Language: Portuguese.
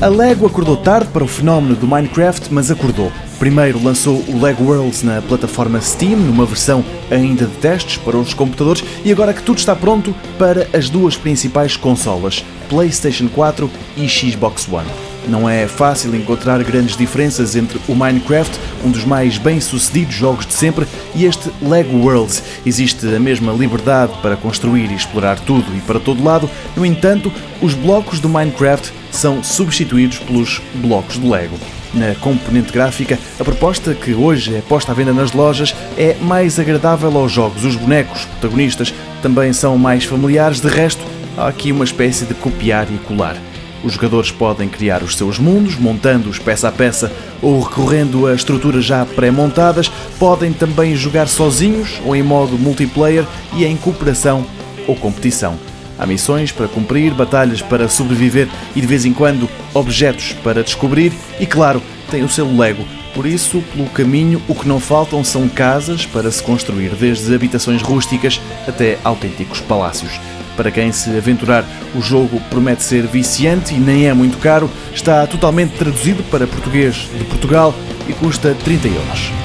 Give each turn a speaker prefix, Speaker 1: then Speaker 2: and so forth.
Speaker 1: A Lego acordou tarde para o fenómeno do Minecraft, mas acordou. Primeiro lançou o Lego Worlds na plataforma Steam, numa versão ainda de testes para os computadores, e agora que tudo está pronto para as duas principais consolas, PlayStation 4 e Xbox One. Não é fácil encontrar grandes diferenças entre o Minecraft, um dos mais bem-sucedidos jogos de sempre, e este Lego Worlds. Existe a mesma liberdade para construir e explorar tudo e para todo lado, no entanto, os blocos do Minecraft são substituídos pelos blocos de Lego. Na componente gráfica, a proposta que hoje é posta à venda nas lojas é mais agradável aos jogos. Os bonecos protagonistas também são mais familiares, de resto, há aqui uma espécie de copiar e colar. Os jogadores podem criar os seus mundos, montando-os peça a peça ou recorrendo a estruturas já pré-montadas. Podem também jogar sozinhos ou em modo multiplayer e em cooperação ou competição. Há missões para cumprir, batalhas para sobreviver e de vez em quando objetos para descobrir e, claro, tem o seu Lego. Por isso, pelo caminho, o que não faltam são casas para se construir, desde habitações rústicas até autênticos palácios. Para quem se aventurar, o jogo promete ser viciante e nem é muito caro. Está totalmente traduzido para português de Portugal e custa 30 euros.